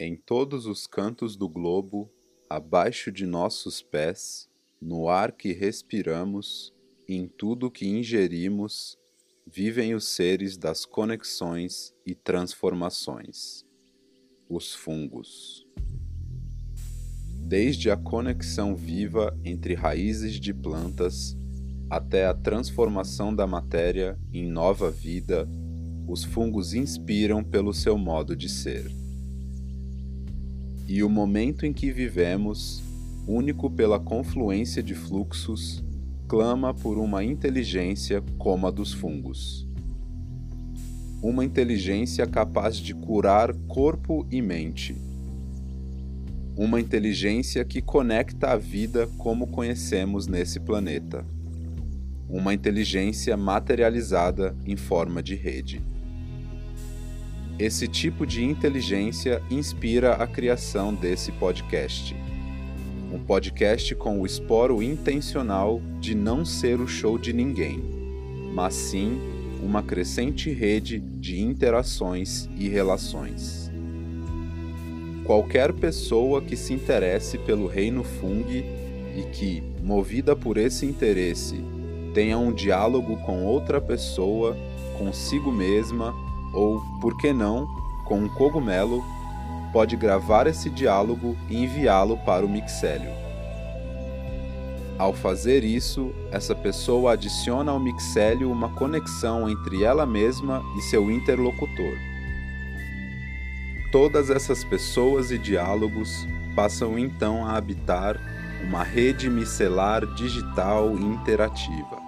Em todos os cantos do globo, abaixo de nossos pés, no ar que respiramos, em tudo que ingerimos, vivem os seres das conexões e transformações, os fungos. Desde a conexão viva entre raízes de plantas até a transformação da matéria em nova vida, os fungos inspiram pelo seu modo de ser e o momento em que vivemos, único pela confluência de fluxos, clama por uma inteligência como a dos fungos. Uma inteligência capaz de curar corpo e mente. Uma inteligência que conecta a vida como conhecemos nesse planeta. Uma inteligência materializada em forma de rede. Esse tipo de inteligência inspira a criação desse podcast. Um podcast com o esporo intencional de não ser o show de ninguém, mas sim uma crescente rede de interações e relações. Qualquer pessoa que se interesse pelo reino Fung e que, movida por esse interesse, tenha um diálogo com outra pessoa, consigo mesma ou, por que não, com um cogumelo, pode gravar esse diálogo e enviá-lo para o mixélio. Ao fazer isso, essa pessoa adiciona ao mixélio uma conexão entre ela mesma e seu interlocutor. Todas essas pessoas e diálogos passam então a habitar uma rede micelar digital interativa.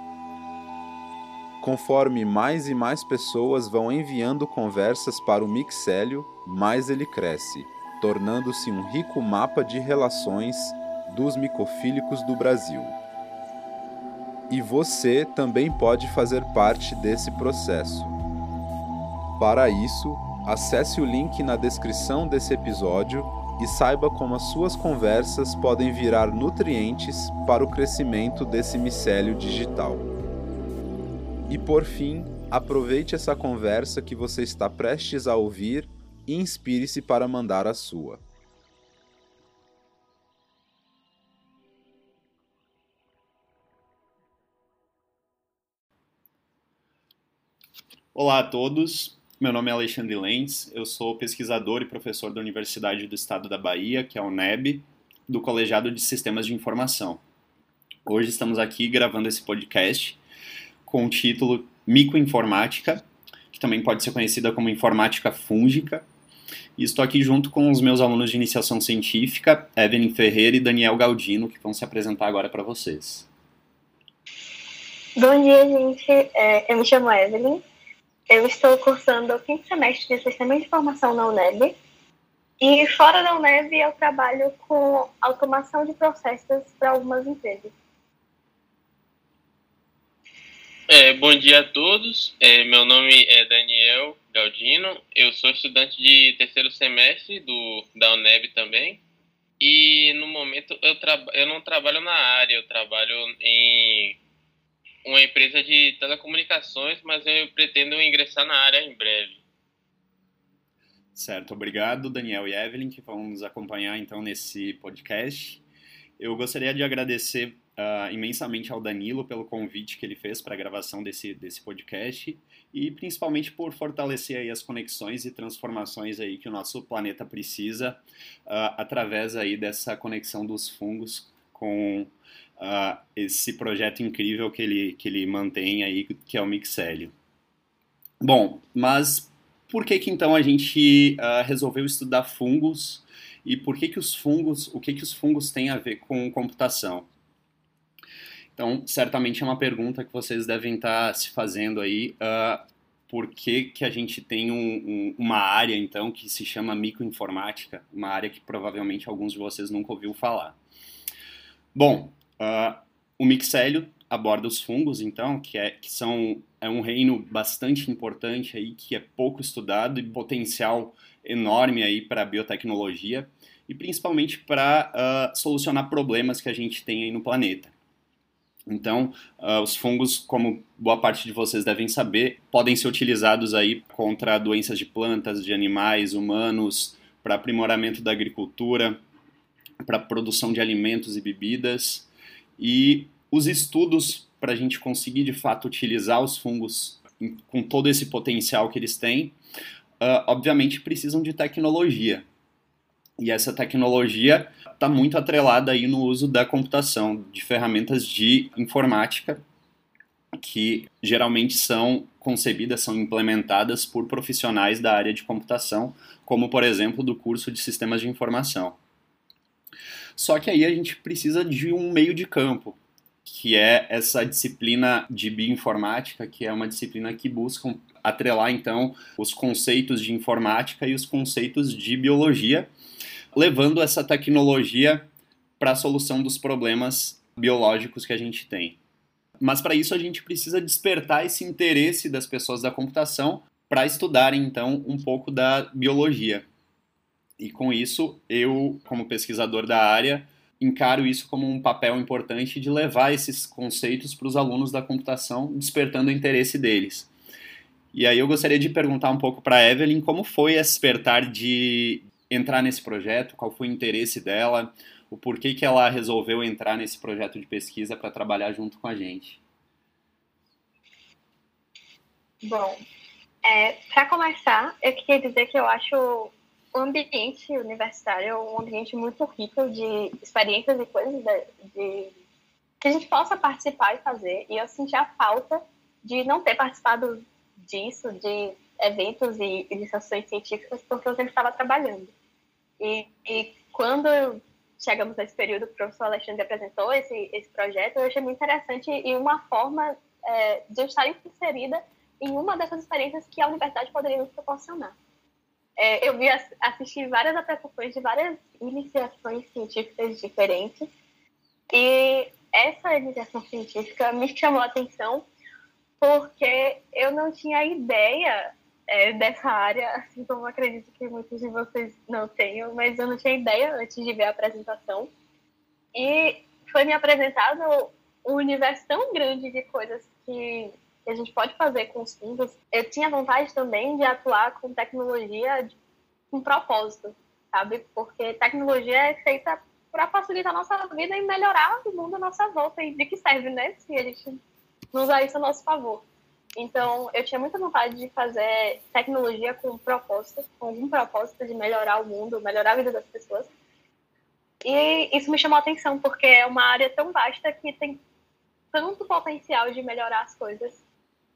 Conforme mais e mais pessoas vão enviando conversas para o mixélio, mais ele cresce, tornando-se um rico mapa de relações dos micofílicos do Brasil. E você também pode fazer parte desse processo. Para isso, acesse o link na descrição desse episódio e saiba como as suas conversas podem virar nutrientes para o crescimento desse micélio digital. E por fim, aproveite essa conversa que você está prestes a ouvir e inspire-se para mandar a sua. Olá a todos, meu nome é Alexandre Lentz, eu sou pesquisador e professor da Universidade do Estado da Bahia, que é a UNEB, do Colegiado de Sistemas de Informação. Hoje estamos aqui gravando esse podcast com o título Microinformática, que também pode ser conhecida como informática fúngica. E estou aqui junto com os meus alunos de iniciação científica, Evelyn Ferreira e Daniel Galdino, que vão se apresentar agora para vocês. Bom dia, gente. É, eu me chamo Evelyn. Eu estou cursando o quinto semestre de Sistema de Informação na UNEB. E fora da UNEB, eu trabalho com automação de processos para algumas empresas. É, bom dia a todos. É, meu nome é Daniel Galdino. Eu sou estudante de terceiro semestre do, da UNEB também. E no momento eu, eu não trabalho na área, eu trabalho em uma empresa de telecomunicações, mas eu pretendo ingressar na área em breve. Certo, obrigado Daniel e Evelyn que vão nos acompanhar então nesse podcast. Eu gostaria de agradecer uh, imensamente ao Danilo pelo convite que ele fez para a gravação desse, desse podcast e principalmente por fortalecer aí as conexões e transformações aí que o nosso planeta precisa uh, através aí dessa conexão dos fungos com uh, esse projeto incrível que ele, que ele mantém aí, que é o Mixélio. Bom, mas por que que então a gente uh, resolveu estudar fungos e por que que os fungos, o que que os fungos têm a ver com computação? Então, certamente é uma pergunta que vocês devem estar se fazendo aí. Uh, por que, que a gente tem um, um, uma área, então, que se chama microinformática? Uma área que provavelmente alguns de vocês nunca ouviu falar. Bom, uh, o mixélio aborda os fungos, então, que, é, que são é um reino bastante importante aí, que é pouco estudado e potencial enorme aí para a biotecnologia e principalmente para uh, solucionar problemas que a gente tem aí no planeta. Então, uh, os fungos, como boa parte de vocês devem saber, podem ser utilizados aí contra doenças de plantas, de animais, humanos, para aprimoramento da agricultura, para produção de alimentos e bebidas, e os estudos para a gente conseguir de fato utilizar os fungos com todo esse potencial que eles têm, uh, obviamente precisam de tecnologia. E essa tecnologia está muito atrelada aí no uso da computação, de ferramentas de informática, que geralmente são concebidas, são implementadas por profissionais da área de computação, como por exemplo do curso de sistemas de informação. Só que aí a gente precisa de um meio de campo, que é essa disciplina de bioinformática, que é uma disciplina que busca atrelar então os conceitos de informática e os conceitos de biologia, levando essa tecnologia para a solução dos problemas biológicos que a gente tem. Mas para isso a gente precisa despertar esse interesse das pessoas da computação para estudarem então um pouco da biologia. E com isso, eu, como pesquisador da área, encaro isso como um papel importante de levar esses conceitos para os alunos da computação, despertando o interesse deles. E aí eu gostaria de perguntar um pouco para a Evelyn como foi esse despertar de entrar nesse projeto, qual foi o interesse dela, o porquê que ela resolveu entrar nesse projeto de pesquisa para trabalhar junto com a gente. Bom, é, para começar, eu queria dizer que eu acho o ambiente universitário um ambiente muito rico de experiências e coisas de, de, que a gente possa participar e fazer. E eu senti a falta de não ter participado disso, de eventos e iniciações científicas, porque eu sempre estava trabalhando. E, e quando chegamos nesse período, o professor Alexandre apresentou esse, esse projeto, eu achei muito interessante e uma forma é, de eu estar inserida em uma dessas experiências que a universidade poderia nos proporcionar. É, eu vi assistir várias apresentações de várias iniciações científicas diferentes e essa iniciação científica me chamou a atenção porque eu não tinha ideia é, dessa área, assim como acredito que muitos de vocês não tenham, mas eu não tinha ideia antes de ver a apresentação. E foi me apresentado um universo tão grande de coisas que a gente pode fazer com os fundos. Eu tinha vontade também de atuar com tecnologia com propósito, sabe? Porque tecnologia é feita para facilitar a nossa vida e melhorar o mundo à nossa volta. E de que serve, né? Se a gente não usar isso a nosso favor. Então, eu tinha muita vontade de fazer tecnologia com propósito, com algum propósito de melhorar o mundo, melhorar a vida das pessoas. E isso me chamou a atenção, porque é uma área tão vasta que tem tanto potencial de melhorar as coisas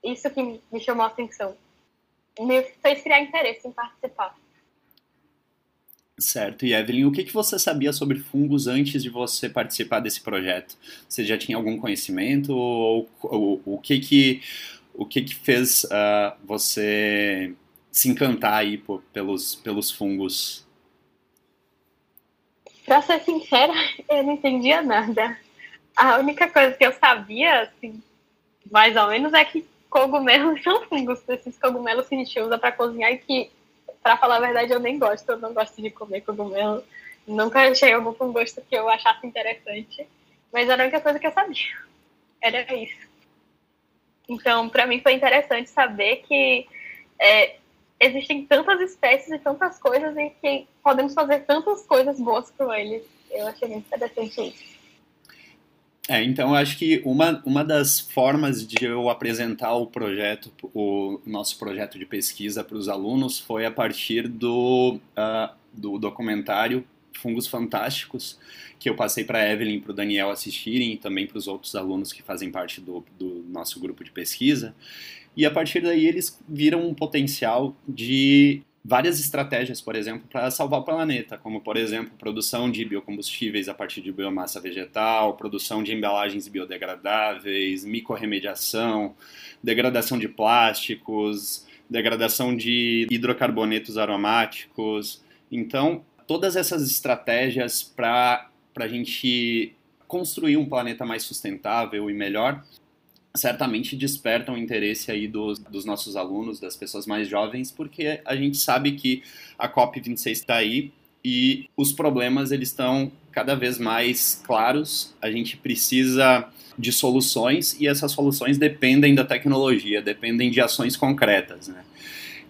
isso que me chamou a atenção. Me fez criar interesse em participar. Certo. E Evelyn, o que, que você sabia sobre fungos antes de você participar desse projeto? Você já tinha algum conhecimento ou, ou o que que o que que fez uh, você se encantar aí por, pelos pelos fungos? Pra ser sincera, eu não entendia nada. A única coisa que eu sabia, assim, mais ou menos, é que cogumelos são fungos, esses cogumelos que a gente usa para cozinhar e que, para falar a verdade, eu nem gosto. Eu não gosto de comer cogumelo. Nunca achei com gosto que eu achasse interessante. Mas era a única coisa que eu sabia. Era isso. Então, para mim foi interessante saber que é, existem tantas espécies e tantas coisas e que podemos fazer tantas coisas boas com eles. Eu achei muito interessante isso. É, então eu acho que uma, uma das formas de eu apresentar o projeto, o nosso projeto de pesquisa para os alunos foi a partir do, uh, do documentário Fungos Fantásticos, que eu passei para Evelyn e para o Daniel assistirem e também para os outros alunos que fazem parte do, do nosso grupo de pesquisa. E a partir daí eles viram um potencial de várias estratégias, por exemplo, para salvar o planeta, como, por exemplo, produção de biocombustíveis a partir de biomassa vegetal, produção de embalagens biodegradáveis, micorremediação, degradação de plásticos, degradação de hidrocarbonetos aromáticos. Então, todas essas estratégias para a gente construir um planeta mais sustentável e melhor certamente despertam interesse aí dos, dos nossos alunos, das pessoas mais jovens, porque a gente sabe que a COP26 está aí e os problemas eles estão cada vez mais claros. A gente precisa de soluções e essas soluções dependem da tecnologia, dependem de ações concretas, né?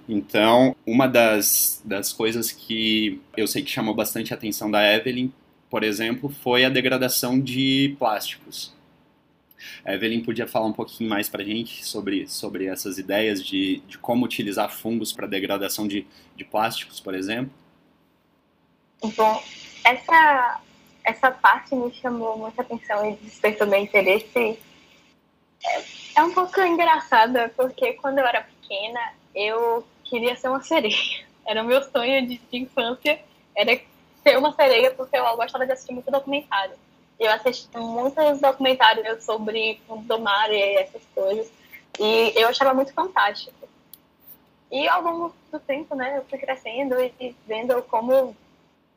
Então, uma das, das coisas que eu sei que chamou bastante a atenção da Evelyn, por exemplo, foi a degradação de plásticos. A Evelyn podia falar um pouquinho mais para a gente sobre, sobre essas ideias de, de como utilizar fungos para degradação de, de plásticos, por exemplo? Bom, essa, essa parte me chamou muita atenção e despertou meu interesse. É, é um pouco engraçada, porque quando eu era pequena, eu queria ser uma sereia. Era o meu sonho de, de infância, era ser uma sereia, porque eu gostava de assistir muito documentário. Eu assisti muitos documentários sobre do mar e essas coisas, e eu achava muito fantástico. E ao longo do tempo, né, eu fui crescendo e vendo como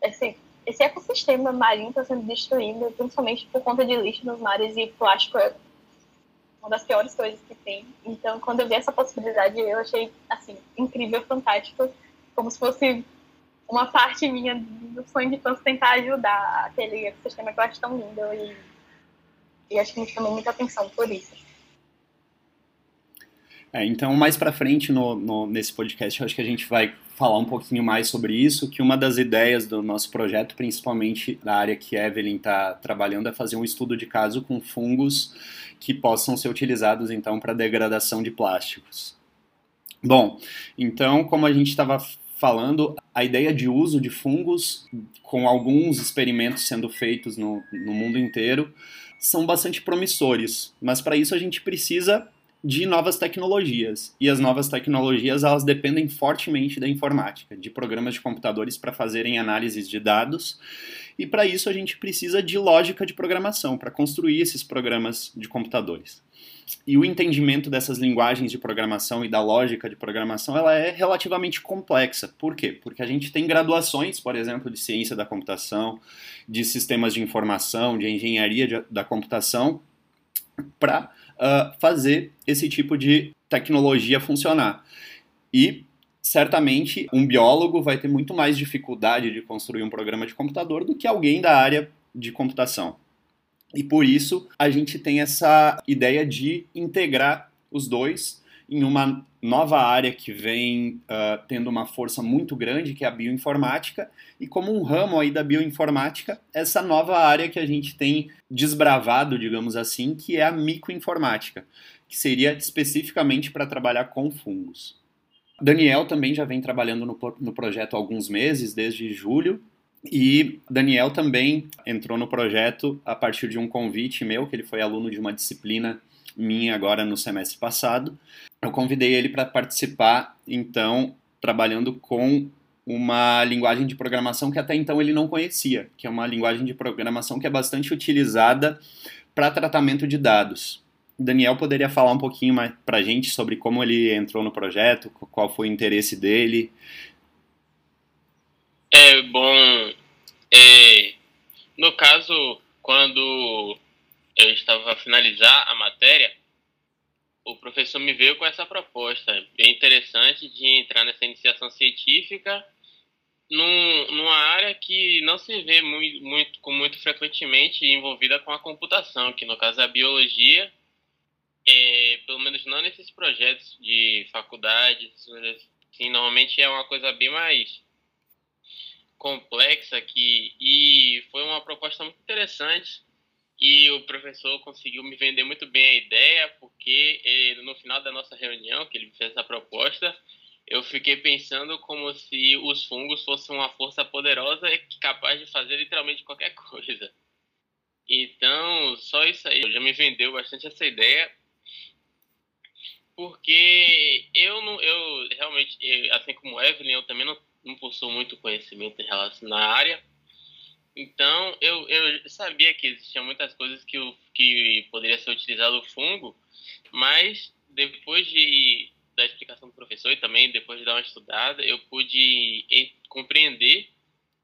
esse, esse ecossistema marinho está sendo destruído, principalmente por conta de lixo nos mares e plástico uma das piores coisas que tem. Então, quando eu vi essa possibilidade, eu achei, assim, incrível, fantástico, como se fosse uma parte minha do sonho de todos tentar ajudar aquele ecossistema que eu acho tão lindo e, e acho que me chamou muita atenção por isso. É, então, mais para frente no, no, nesse podcast, eu acho que a gente vai falar um pouquinho mais sobre isso, que uma das ideias do nosso projeto, principalmente da área que Evelyn está trabalhando, é fazer um estudo de caso com fungos que possam ser utilizados, então, para degradação de plásticos. Bom, então, como a gente estava falando, a ideia de uso de fungos, com alguns experimentos sendo feitos no, no mundo inteiro, são bastante promissores, mas para isso a gente precisa de novas tecnologias. E as novas tecnologias, elas dependem fortemente da informática, de programas de computadores para fazerem análises de dados. E para isso a gente precisa de lógica de programação, para construir esses programas de computadores. E o entendimento dessas linguagens de programação e da lógica de programação, ela é relativamente complexa. Por quê? Porque a gente tem graduações, por exemplo, de ciência da computação, de sistemas de informação, de engenharia de, da computação, para uh, fazer esse tipo de tecnologia funcionar. E certamente um biólogo vai ter muito mais dificuldade de construir um programa de computador do que alguém da área de computação. E por isso a gente tem essa ideia de integrar os dois em uma nova área que vem uh, tendo uma força muito grande, que é a bioinformática, e como um ramo aí da bioinformática, essa nova área que a gente tem desbravado, digamos assim, que é a microinformática, que seria especificamente para trabalhar com fungos. Daniel também já vem trabalhando no, no projeto há alguns meses, desde julho, e Daniel também entrou no projeto a partir de um convite meu, que ele foi aluno de uma disciplina minha agora no semestre passado. Eu convidei ele para participar, então, trabalhando com uma linguagem de programação que até então ele não conhecia, que é uma linguagem de programação que é bastante utilizada para tratamento de dados. Daniel poderia falar um pouquinho mais para a gente sobre como ele entrou no projeto, qual foi o interesse dele. É bom. É, no caso, quando eu estava a finalizar a matéria, o professor me veio com essa proposta bem interessante de entrar nessa iniciação científica num, numa área que não se vê muito, muito, muito frequentemente envolvida com a computação, que no caso é a biologia, é, pelo menos não nesses projetos de faculdade, assim, normalmente é uma coisa bem mais complexa que e foi uma proposta muito interessante e o professor conseguiu me vender muito bem a ideia, porque ele, no final da nossa reunião, que ele fez essa proposta, eu fiquei pensando como se os fungos fossem uma força poderosa capaz de fazer literalmente qualquer coisa. Então, só isso aí já me vendeu bastante essa ideia, porque eu não, eu realmente, assim como Evelyn, eu também não, não possuo muito conhecimento em relação à área então, eu, eu sabia que existiam muitas coisas que, eu, que poderia ser utilizado o fungo, mas depois de, da explicação do professor e também depois de dar uma estudada, eu pude compreender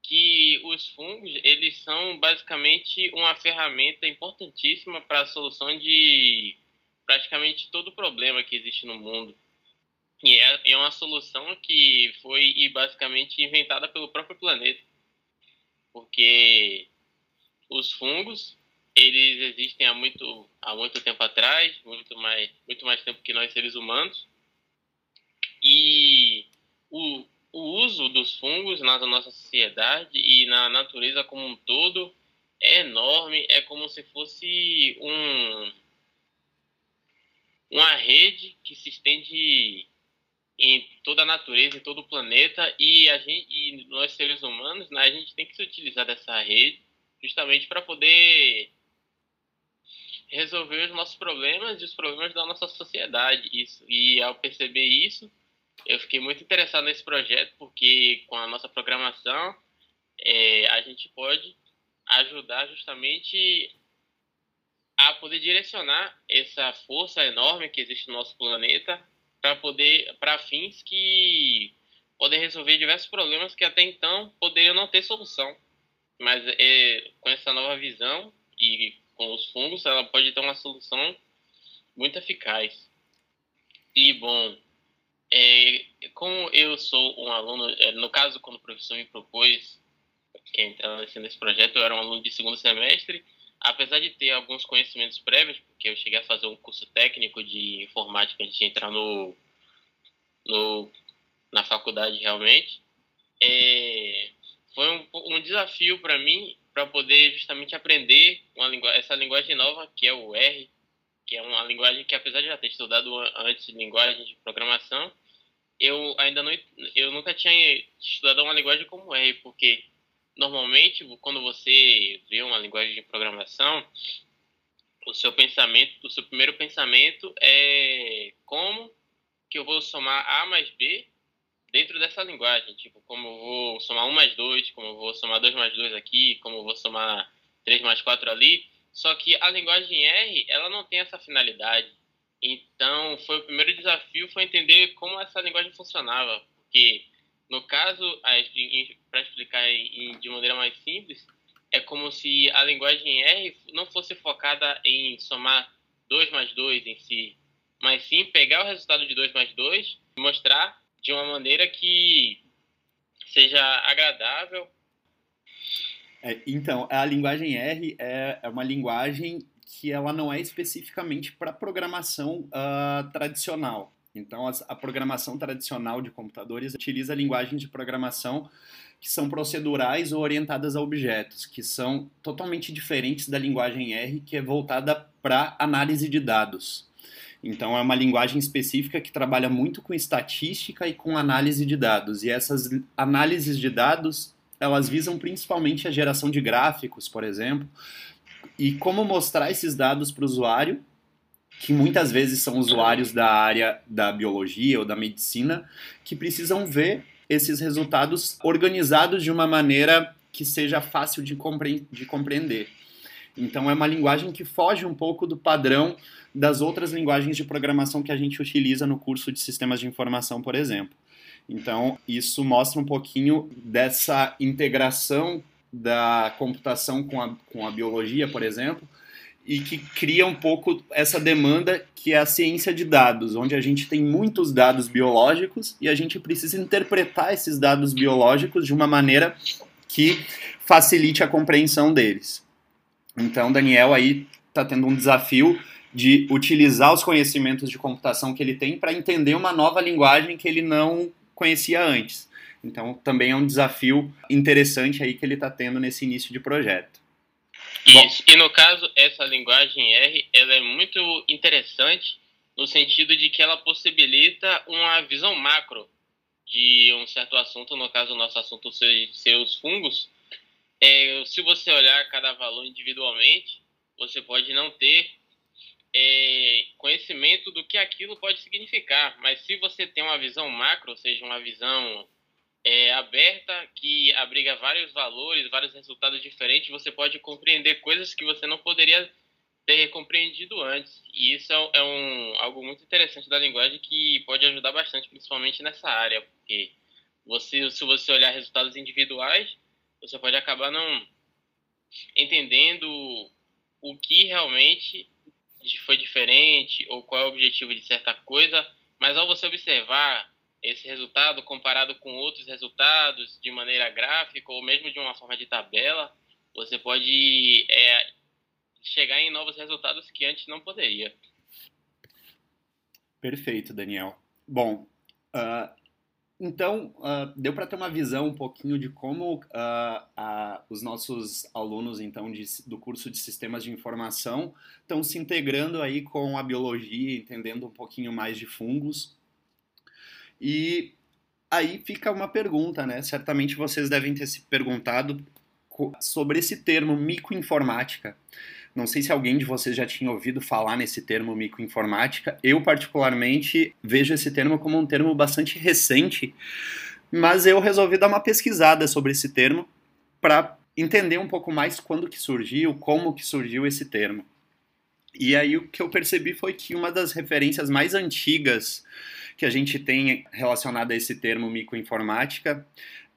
que os fungos eles são basicamente uma ferramenta importantíssima para a solução de praticamente todo problema que existe no mundo. E é, é uma solução que foi basicamente inventada pelo próprio planeta porque os fungos eles existem há muito há muito tempo atrás, muito mais muito mais tempo que nós seres humanos. E o, o uso dos fungos na nossa sociedade e na natureza como um todo é enorme, é como se fosse um, uma rede que se estende em toda a natureza, em todo o planeta, e, a gente, e nós seres humanos, né, a gente tem que se utilizar dessa rede justamente para poder resolver os nossos problemas e os problemas da nossa sociedade. Isso, e ao perceber isso, eu fiquei muito interessado nesse projeto, porque com a nossa programação, é, a gente pode ajudar justamente a poder direcionar essa força enorme que existe no nosso planeta para poder para fins que podem resolver diversos problemas que até então poderiam não ter solução. Mas é, com essa nova visão e com os fungos, ela pode ter uma solução muito eficaz. E bom, é, como eu sou um aluno, é, no caso quando o professor me propôs que entrar nesse projeto, eu era um aluno de segundo semestre, apesar de ter alguns conhecimentos prévios, porque eu cheguei a fazer um curso técnico de informática antes de entrar no, no, na faculdade realmente, é, foi um, um desafio para mim para poder justamente aprender uma lingu essa linguagem nova que é o R, que é uma linguagem que apesar de já ter estudado antes de linguagem de programação, eu ainda não eu nunca tinha estudado uma linguagem como R, porque normalmente quando você vê uma linguagem de programação, o seu pensamento, o seu primeiro pensamento é como que eu vou somar A mais B dentro dessa linguagem, tipo, como eu vou somar 1 mais 2, como eu vou somar 2 mais 2 aqui, como eu vou somar 3 mais 4 ali, só que a linguagem R, ela não tem essa finalidade. Então, foi o primeiro desafio foi entender como essa linguagem funcionava, porque no caso, para explicar de maneira mais simples, é como se a linguagem R não fosse focada em somar 2 mais 2 em si, mas sim pegar o resultado de 2 mais 2 e mostrar de uma maneira que seja agradável. É, então, a linguagem R é, é, uma linguagem que ela não é especificamente para programação uh, tradicional. Então, a programação tradicional de computadores utiliza linguagens de programação que são procedurais ou orientadas a objetos, que são totalmente diferentes da linguagem R, que é voltada para análise de dados. Então, é uma linguagem específica que trabalha muito com estatística e com análise de dados. E essas análises de dados, elas visam principalmente a geração de gráficos, por exemplo, e como mostrar esses dados para o usuário, que muitas vezes são usuários da área da biologia ou da medicina, que precisam ver esses resultados organizados de uma maneira que seja fácil de, compre de compreender. Então, é uma linguagem que foge um pouco do padrão das outras linguagens de programação que a gente utiliza no curso de sistemas de informação, por exemplo. Então, isso mostra um pouquinho dessa integração da computação com a, com a biologia, por exemplo, e que cria um pouco essa demanda que é a ciência de dados, onde a gente tem muitos dados biológicos e a gente precisa interpretar esses dados biológicos de uma maneira que facilite a compreensão deles. Então, Daniel aí está tendo um desafio de utilizar os conhecimentos de computação que ele tem para entender uma nova linguagem que ele não conhecia antes. Então, também é um desafio interessante aí que ele está tendo nesse início de projeto. Isso. E no caso, essa linguagem R, ela é muito interessante no sentido de que ela possibilita uma visão macro de um certo assunto, no caso, o nosso assunto ser os fungos. É, se você olhar cada valor individualmente, você pode não ter é, conhecimento do que aquilo pode significar. Mas se você tem uma visão macro, ou seja, uma visão é, aberta que abriga vários valores, vários resultados diferentes, você pode compreender coisas que você não poderia ter compreendido antes. E isso é, é um, algo muito interessante da linguagem que pode ajudar bastante, principalmente nessa área, porque você, se você olhar resultados individuais, você pode acabar não entendendo o que realmente foi diferente ou qual é o objetivo de certa coisa, mas ao você observar esse resultado comparado com outros resultados de maneira gráfica ou mesmo de uma forma de tabela, você pode é, chegar em novos resultados que antes não poderia. Perfeito, Daniel. Bom, uh, Então, uh, deu para ter uma visão um pouquinho de como uh, os nossos alunos, então, de, do curso de Sistemas de Informação estão se integrando aí com a biologia, entendendo um pouquinho mais de fungos. E aí fica uma pergunta, né? Certamente vocês devem ter se perguntado sobre esse termo microinformática. Não sei se alguém de vocês já tinha ouvido falar nesse termo microinformática. Eu, particularmente, vejo esse termo como um termo bastante recente, mas eu resolvi dar uma pesquisada sobre esse termo para entender um pouco mais quando que surgiu, como que surgiu esse termo. E aí o que eu percebi foi que uma das referências mais antigas que a gente tem relacionada a esse termo microinformática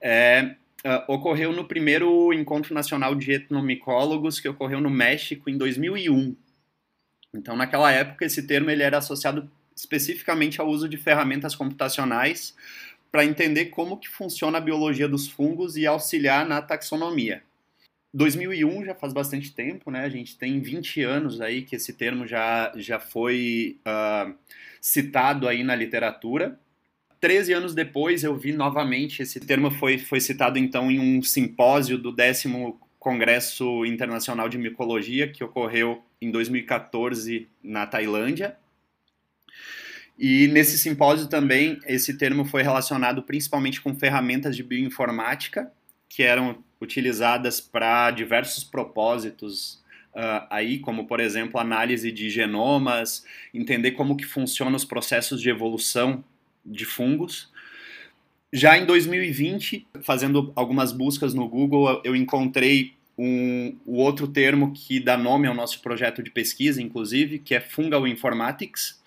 é uh, ocorreu no primeiro Encontro Nacional de Etnomicólogos, que ocorreu no México em 2001. Então, naquela época, esse termo ele era associado especificamente ao uso de ferramentas computacionais para entender como que funciona a biologia dos fungos e auxiliar na taxonomia. 2001 já faz bastante tempo, né? A gente tem 20 anos aí que esse termo já, já foi uh, citado aí na literatura. 13 anos depois eu vi novamente, esse termo foi, foi citado então em um simpósio do décimo Congresso Internacional de Micologia, que ocorreu em 2014 na Tailândia. E nesse simpósio também, esse termo foi relacionado principalmente com ferramentas de bioinformática, que eram utilizadas para diversos propósitos uh, aí, como por exemplo análise de genomas, entender como que funcionam os processos de evolução de fungos. Já em 2020, fazendo algumas buscas no Google, eu encontrei um, o outro termo que dá nome ao nosso projeto de pesquisa, inclusive, que é Fungal Informatics.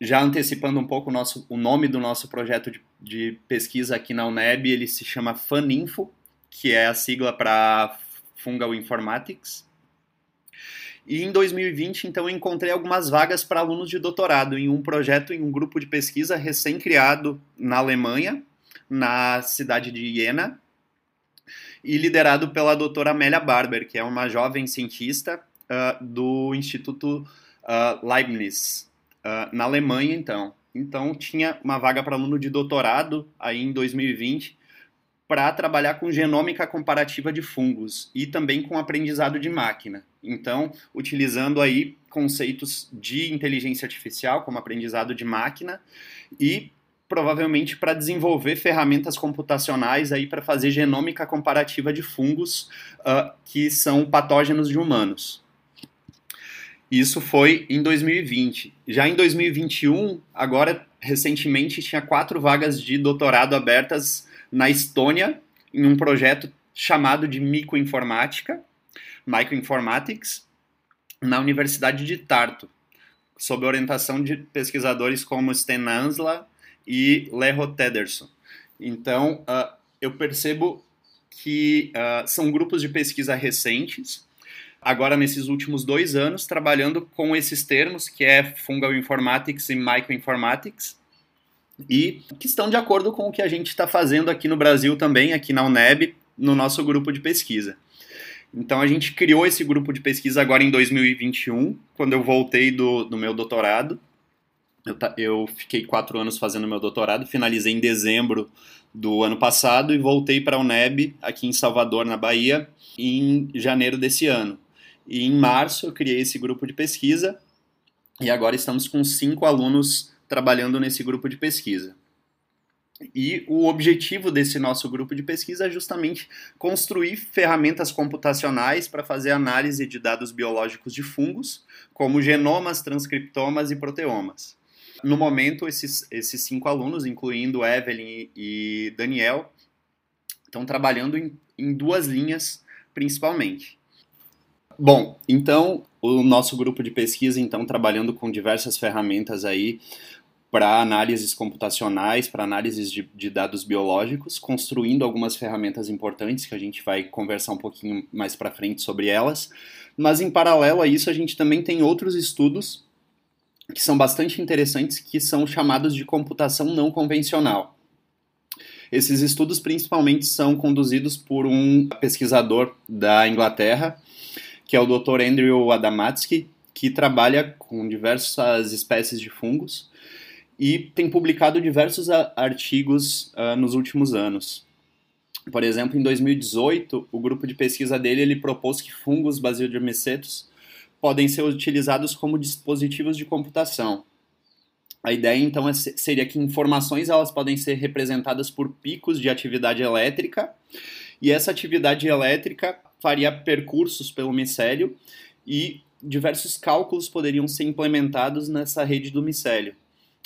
Já antecipando um pouco o, nosso, o nome do nosso projeto de, de pesquisa aqui na UNEB, ele se chama FANINFO, que é a sigla para Fungal Informatics. E em 2020, então, encontrei algumas vagas para alunos de doutorado em um projeto, em um grupo de pesquisa recém-criado na Alemanha, na cidade de Jena, e liderado pela doutora Amélia Barber, que é uma jovem cientista uh, do Instituto uh, Leibniz, uh, na Alemanha, então. Então, tinha uma vaga para aluno de doutorado aí em 2020, para trabalhar com genômica comparativa de fungos e também com aprendizado de máquina. Então, utilizando aí conceitos de inteligência artificial, como aprendizado de máquina, e provavelmente para desenvolver ferramentas computacionais aí para fazer genômica comparativa de fungos uh, que são patógenos de humanos. Isso foi em 2020. Já em 2021, agora recentemente tinha quatro vagas de doutorado abertas na Estônia, em um projeto chamado de Microinformática, Microinformatics, na Universidade de Tartu, sob orientação de pesquisadores como Sten Ansla e Leho Tederson. Então, uh, eu percebo que uh, são grupos de pesquisa recentes, agora nesses últimos dois anos, trabalhando com esses termos, que é Fungal Informatics e Microinformatics, e que estão de acordo com o que a gente está fazendo aqui no Brasil também, aqui na UNEB, no nosso grupo de pesquisa. Então a gente criou esse grupo de pesquisa agora em 2021, quando eu voltei do, do meu doutorado. Eu, eu fiquei quatro anos fazendo meu doutorado, finalizei em dezembro do ano passado e voltei para a UNEB, aqui em Salvador, na Bahia, em janeiro desse ano. E em março eu criei esse grupo de pesquisa e agora estamos com cinco alunos trabalhando nesse grupo de pesquisa. E o objetivo desse nosso grupo de pesquisa é justamente construir ferramentas computacionais para fazer análise de dados biológicos de fungos, como genomas, transcriptomas e proteomas. No momento, esses, esses cinco alunos, incluindo Evelyn e Daniel, estão trabalhando em, em duas linhas principalmente. Bom, então o nosso grupo de pesquisa, então, trabalhando com diversas ferramentas aí para análises computacionais, para análises de, de, dados biológicos, construindo algumas ferramentas importantes que a gente vai conversar um pouquinho mais para frente sobre elas. Mas em paralelo a isso, a gente também tem outros estudos que são bastante interessantes, que são chamados de computação não convencional. Esses estudos principalmente são conduzidos por um pesquisador da Inglaterra, que é o Dr. Andrew Adamatsky, que trabalha com diversas espécies de fungos e tem publicado diversos artigos uh, nos últimos anos. Por exemplo, em 2018, o grupo de pesquisa dele ele propôs que fungos basiodiamicetos podem ser utilizados como dispositivos de computação. A ideia então é, seria que informações elas podem ser representadas por picos de atividade elétrica e essa atividade elétrica faria percursos pelo micélio e diversos cálculos poderiam ser implementados nessa rede do micélio.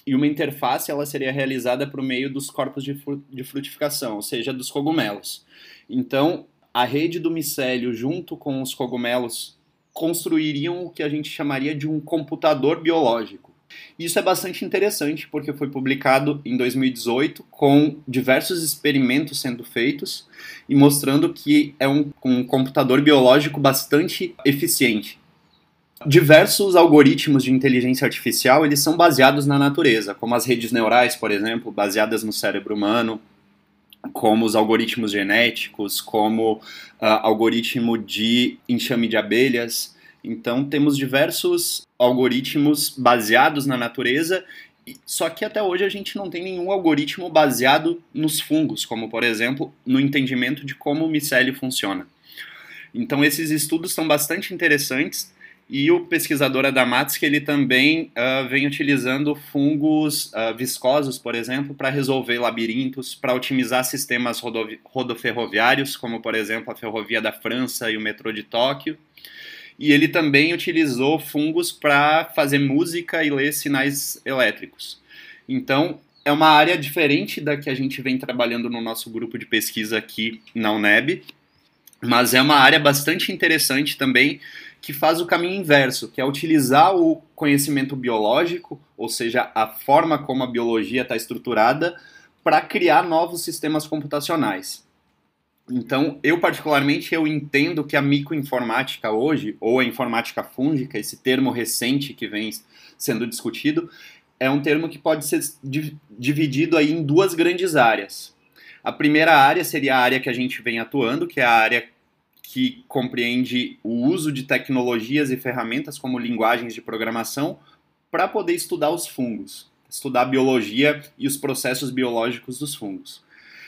E uma interface ela seria realizada por meio dos corpos de, de frutificação, ou seja, dos cogumelos. Então, a rede do micélio junto com os cogumelos construiriam o que a gente chamaria de um computador biológico. Isso é bastante interessante porque foi publicado em 2018 com diversos experimentos sendo feitos e mostrando que é um, um computador biológico bastante eficiente. Diversos algoritmos de inteligência artificial eles são baseados na natureza, como as redes neurais, por exemplo, baseadas no cérebro humano, como os algoritmos genéticos, como uh, algoritmo de enxame de abelhas. Então, temos diversos algoritmos baseados na natureza, só que até hoje a gente não tem nenhum algoritmo baseado nos fungos, como, por exemplo, no entendimento de como o micélio funciona. Então, esses estudos são bastante interessantes e o pesquisador Adamatsky ele também uh, vem utilizando fungos uh, viscosos, por exemplo, para resolver labirintos, para otimizar sistemas rodoferroviários, como por exemplo a ferrovia da França e o metrô de Tóquio. E ele também utilizou fungos para fazer música e ler sinais elétricos. Então, é uma área diferente da que a gente vem trabalhando no nosso grupo de pesquisa aqui na UNEB, mas é uma área bastante interessante também que faz o caminho inverso, que é utilizar o conhecimento biológico, ou seja, a forma como a biologia está estruturada, para criar novos sistemas computacionais. Então, eu particularmente eu entendo que a microinformática hoje, ou a informática fúngica, esse termo recente que vem sendo discutido, é um termo que pode ser dividido aí em duas grandes áreas. A primeira área seria a área que a gente vem atuando, que é a área que compreende o uso de tecnologias e ferramentas como linguagens de programação para poder estudar os fungos, estudar a biologia e os processos biológicos dos fungos.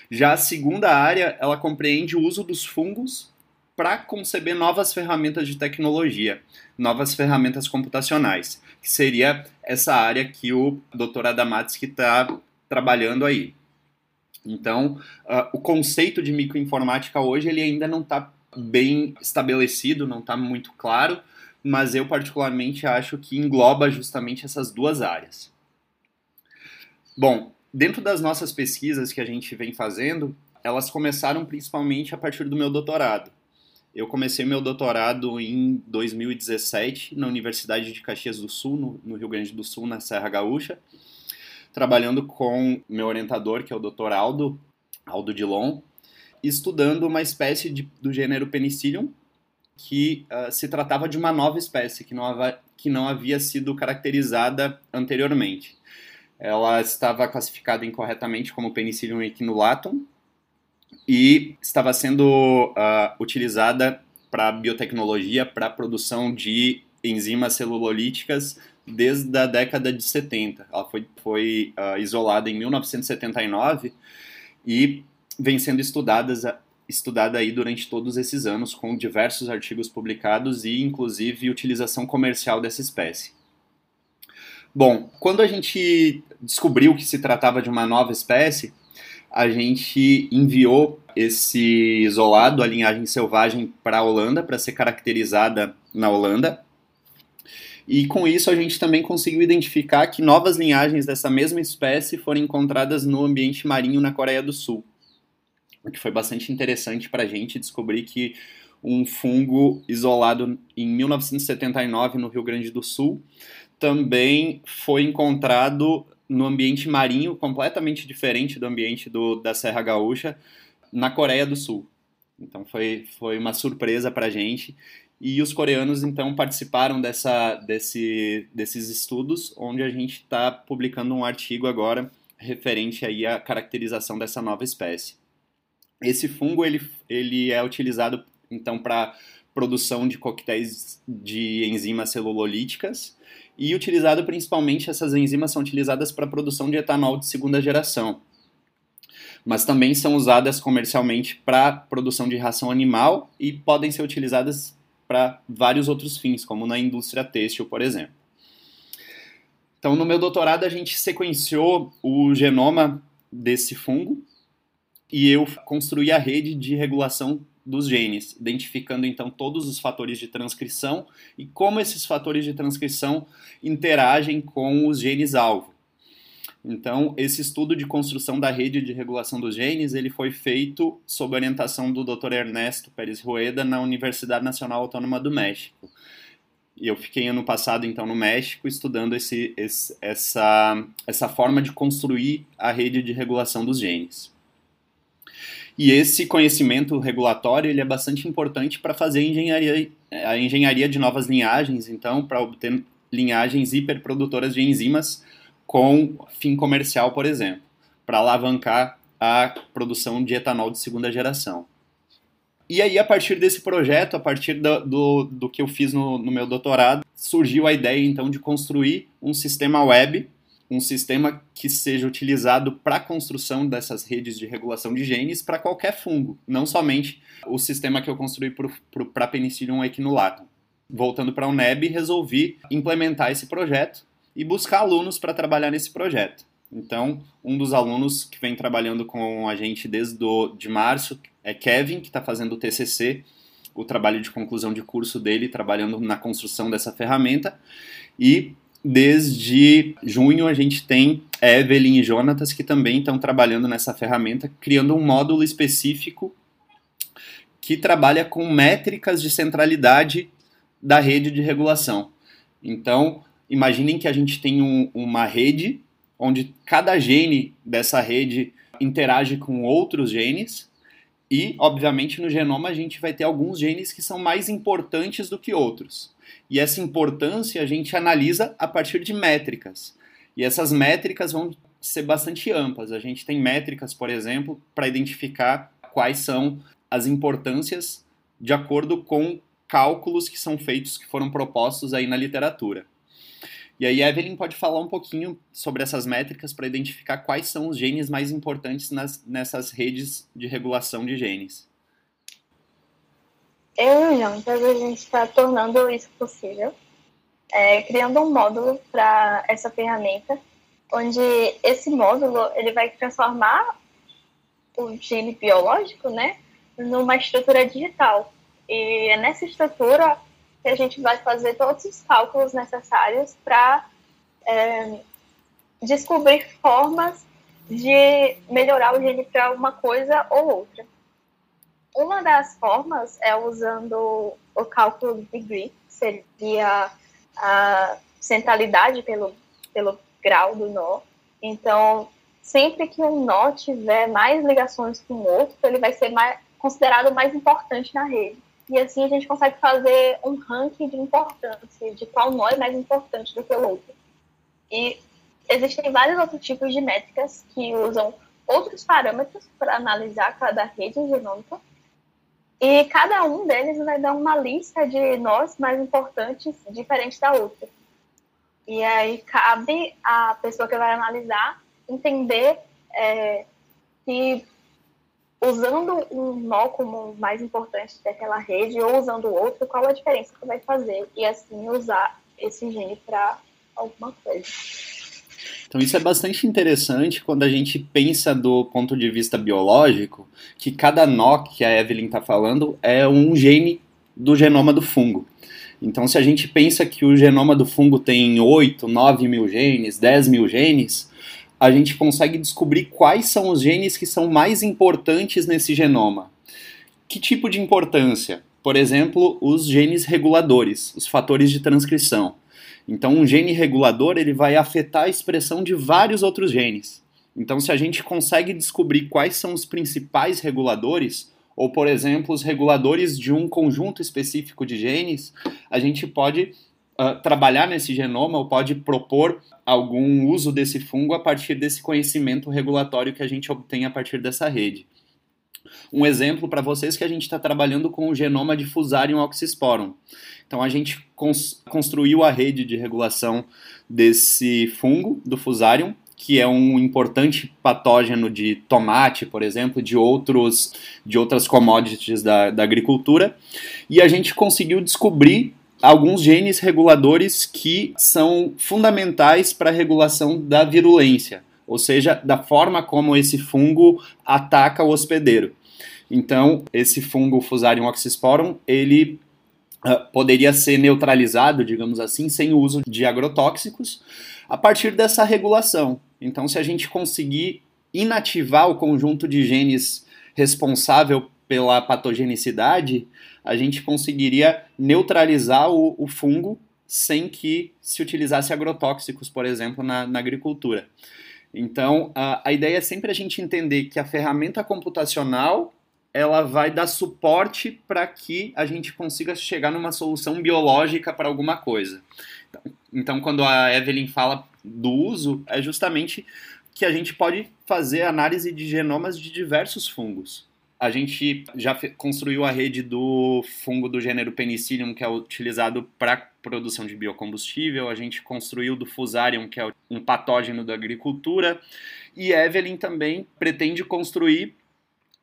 Já a segunda área, ela compreende o uso dos fungos para conceber novas ferramentas de tecnologia, novas ferramentas computacionais, que seria essa área que o Dr. Adamatsky está trabalhando aí. Então, uh, o conceito de microinformática hoje ele ainda não está bem estabelecido, não está muito claro, mas eu particularmente acho que engloba justamente essas duas áreas. Bom, dentro das nossas pesquisas que a gente vem fazendo, elas começaram principalmente a partir do meu doutorado. Eu comecei meu doutorado em 2017 na Universidade de Caxias do Sul, no, no Rio Grande do Sul, na Serra Gaúcha, trabalhando com meu orientador, que é o Dr. Aldo, Aldo Dilon, estudando uma espécie de, do gênero Penicillium, que uh, se tratava de uma nova espécie que não, havia, que não havia sido caracterizada anteriormente. Ela estava classificada incorretamente como Penicillium equinulatum e estava sendo uh, utilizada para biotecnologia, para produção de enzimas celulolíticas desde a década de 70. Ela foi, foi uh, isolada em 1979 e vem sendo estudadas, estudada aí durante todos esses anos, com diversos artigos publicados e, inclusive, utilização comercial dessa espécie. Bom, quando a gente descobriu que se tratava de uma nova espécie, a gente enviou esse isolado, a linhagem selvagem, para a Holanda, para ser caracterizada na Holanda. E com isso a gente também conseguiu identificar que novas linhagens dessa mesma espécie foram encontradas no ambiente marinho na Coreia do Sul o que foi bastante interessante para a gente descobrir que um fungo isolado em 1979 no Rio Grande do Sul também foi encontrado no ambiente marinho completamente diferente do ambiente do, da Serra Gaúcha na Coreia do Sul. Então foi, foi uma surpresa para a gente e os coreanos então participaram dessa, desse, desses estudos onde a gente está publicando um artigo agora referente aí à caracterização dessa nova espécie. Esse fungo ele, ele é utilizado então para produção de coquetéis de enzimas celulolíticas e utilizado principalmente essas enzimas são utilizadas para a produção de etanol de segunda geração. Mas também são usadas comercialmente para produção de ração animal e podem ser utilizadas para vários outros fins, como na indústria têxtil, por exemplo. Então, no meu doutorado, a gente sequenciou o genoma desse fungo e eu construí a rede de regulação dos genes, identificando então todos os fatores de transcrição e como esses fatores de transcrição interagem com os genes alvo. Então, esse estudo de construção da rede de regulação dos genes, ele foi feito sob orientação do Dr. Ernesto Pérez Rueda na Universidade Nacional Autônoma do México. E eu fiquei ano passado, então, no México, estudando esse, esse, essa, essa forma de construir a rede de regulação dos genes. E esse conhecimento regulatório ele é bastante importante para fazer a engenharia, a engenharia de novas linhagens, então, para obter linhagens hiperprodutoras de enzimas com fim comercial, por exemplo, para alavancar a produção de etanol de segunda geração. E aí, a partir desse projeto, a partir do, do, do que eu fiz no, no meu doutorado, surgiu a ideia então de construir um sistema web um sistema que seja utilizado para a construção dessas redes de regulação de genes para qualquer fungo, não somente o sistema que eu construí para Penicillium equinulatum. Voltando para a UNEB, resolvi implementar esse projeto e buscar alunos para trabalhar nesse projeto. Então, um dos alunos que vem trabalhando com a gente desde do, de março é Kevin, que está fazendo o TCC, o trabalho de conclusão de curso dele, trabalhando na construção dessa ferramenta. E Desde junho a gente tem Evelyn e Jonatas que também estão trabalhando nessa ferramenta, criando um módulo específico que trabalha com métricas de centralidade da rede de regulação. Então, imaginem que a gente tem um, uma rede onde cada gene dessa rede interage com outros genes e, obviamente, no genoma a gente vai ter alguns genes que são mais importantes do que outros. E essa importância a gente analisa a partir de métricas. E essas métricas vão ser bastante amplas. A gente tem métricas, por exemplo, para identificar quais são as importâncias de acordo com cálculos que são feitos, que foram propostos aí na literatura. E aí, Evelyn pode falar um pouquinho sobre essas métricas para identificar quais são os genes mais importantes nas, nessas redes de regulação de genes. Eu e o Jonas, a gente está tornando isso possível, é, criando um módulo para essa ferramenta, onde esse módulo ele vai transformar o gene biológico, né, numa estrutura digital. E é nessa estrutura que a gente vai fazer todos os cálculos necessários para é, descobrir formas de melhorar o gene para uma coisa ou outra. Uma das formas é usando o cálculo de degree, que seria a centralidade pelo, pelo grau do nó. Então, sempre que um nó tiver mais ligações com o outro, ele vai ser mais, considerado mais importante na rede. E assim a gente consegue fazer um ranking de importância, de qual nó é mais importante do que o outro. E existem vários outros tipos de métricas que usam outros parâmetros para analisar cada rede genômica. E cada um deles vai dar uma lista de nós mais importantes, diferente da outra. E aí cabe à pessoa que vai analisar entender é, se usando um nó como mais importante daquela rede ou usando outro, qual a diferença que vai fazer e assim usar esse gene para alguma coisa. Então isso é bastante interessante quando a gente pensa do ponto de vista biológico, que cada nó que a Evelyn está falando é um gene do genoma do fungo. Então se a gente pensa que o genoma do fungo tem 8, 9 mil genes, 10 mil genes, a gente consegue descobrir quais são os genes que são mais importantes nesse genoma. Que tipo de importância? Por exemplo, os genes reguladores, os fatores de transcrição. Então, um gene regulador ele vai afetar a expressão de vários outros genes. Então, se a gente consegue descobrir quais são os principais reguladores, ou, por exemplo, os reguladores de um conjunto específico de genes, a gente pode uh, trabalhar nesse genoma ou pode propor algum uso desse fungo a partir desse conhecimento regulatório que a gente obtém a partir dessa rede. Um exemplo para vocês que a gente está trabalhando com o genoma de Fusarium oxysporum. Então a gente cons construiu a rede de regulação desse fungo, do Fusarium, que é um importante patógeno de tomate, por exemplo, de, outros, de outras commodities da, da agricultura, e a gente conseguiu descobrir alguns genes reguladores que são fundamentais para a regulação da virulência, ou seja, da forma como esse fungo ataca o hospedeiro. Então, esse fungo Fusarium oxysporum, ele uh, poderia ser neutralizado, digamos assim, sem o uso de agrotóxicos, a partir dessa regulação. Então, se a gente conseguir inativar o conjunto de genes responsável pela patogenicidade, a gente conseguiria neutralizar o, o fungo sem que se utilizasse agrotóxicos, por exemplo, na, na agricultura. Então, a, a ideia é sempre a gente entender que a ferramenta computacional ela vai dar suporte para que a gente consiga chegar numa solução biológica para alguma coisa. Então, quando a Evelyn fala do uso, é justamente que a gente pode fazer análise de genomas de diversos fungos a gente já construiu a rede do fungo do gênero Penicillium, que é utilizado para produção de biocombustível. A gente construiu do Fusarium, que é um patógeno da agricultura. E Evelyn também pretende construir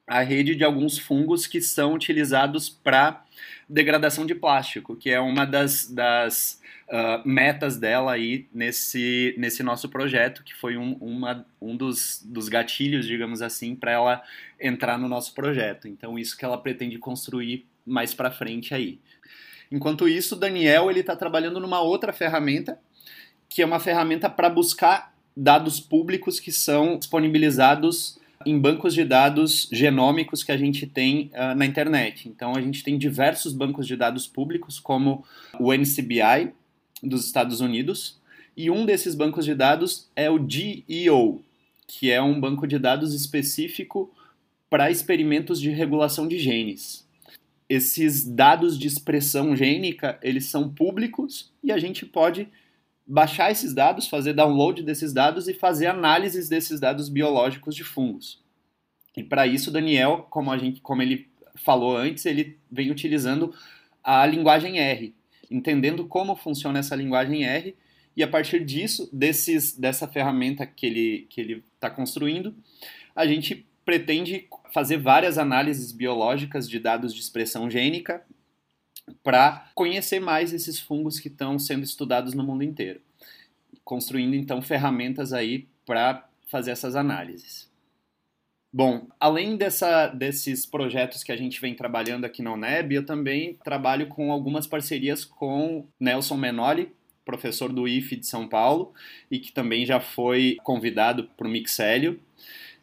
a rede de alguns fungos que são utilizados para degradação de plástico, que é uma das, das uh, metas dela aí nesse, nesse nosso projeto, que foi um, uma, um dos, dos gatilhos, digamos assim, para ela entrar no nosso projeto. Então, isso que ela pretende construir mais para frente aí. Enquanto isso, Daniel ele está trabalhando numa outra ferramenta, que é uma ferramenta para buscar dados públicos que são disponibilizados em bancos de dados genômicos que a gente tem uh, na internet. Então, a gente tem diversos bancos de dados públicos, como o NCBI, dos Estados Unidos, e um desses bancos de dados é o GEO, que é um banco de dados específico para experimentos de regulação de genes. Esses dados de expressão gênica, eles são públicos e a gente pode baixar esses dados, fazer download desses dados e fazer análises desses dados biológicos de fungos. E para isso, Daniel, como a gente, como ele falou antes, ele vem utilizando a linguagem R, entendendo como funciona essa linguagem R e a partir disso, desses, dessa ferramenta que ele que ele está construindo, a gente pretende fazer várias análises biológicas de dados de expressão gênica para conhecer mais esses fungos que estão sendo estudados no mundo inteiro, construindo então ferramentas aí para fazer essas análises. Bom, além dessa, desses projetos que a gente vem trabalhando aqui na UNEB, eu também trabalho com algumas parcerias com Nelson Menoli, professor do IFE de São Paulo, e que também já foi convidado para o Mixélio.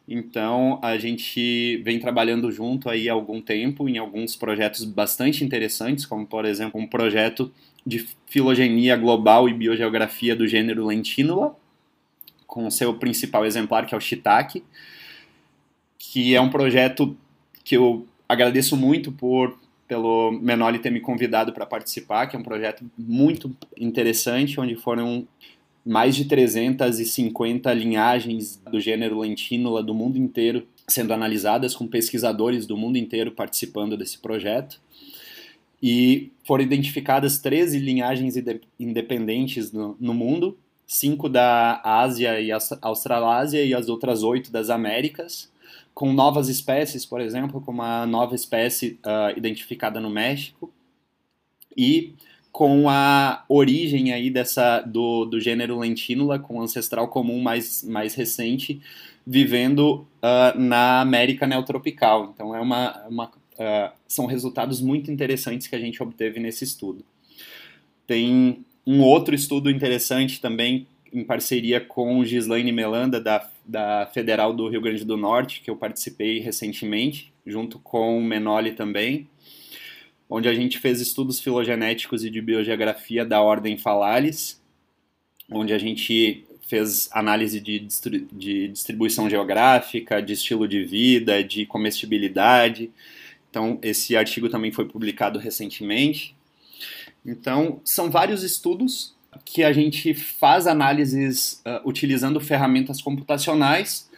Então, a gente vem trabalhando junto aí há algum tempo em alguns projetos bastante interessantes, como, por exemplo, um projeto de filogenia global e biogeografia do gênero Lentinula, com seu principal exemplar, que é o shiitake, que é um projeto que eu agradeço muito por pelo Menoli ter me convidado para participar, que é um projeto muito interessante, onde foram mais de 350 linhagens do gênero Lentinula do mundo inteiro sendo analisadas, com pesquisadores do mundo inteiro participando desse projeto. E foram identificadas 13 linhagens independentes no, no mundo, cinco da Ásia e Australásia e as outras oito das Américas com novas espécies, por exemplo, como a nova espécie uh, identificada no México, e com a origem aí dessa do, do gênero Lentinula, com ancestral comum mais, mais recente, vivendo uh, na América neotropical. Então é uma, uma uh, são resultados muito interessantes que a gente obteve nesse estudo. Tem um outro estudo interessante também em parceria com Gislaine Melanda, da, da Federal do Rio Grande do Norte, que eu participei recentemente, junto com o Menoli também, onde a gente fez estudos filogenéticos e de biogeografia da ordem Falaris, onde a gente fez análise de, de distribuição geográfica, de estilo de vida, de comestibilidade. Então, esse artigo também foi publicado recentemente. Então, são vários estudos que a gente faz análises uh, utilizando ferramentas computacionais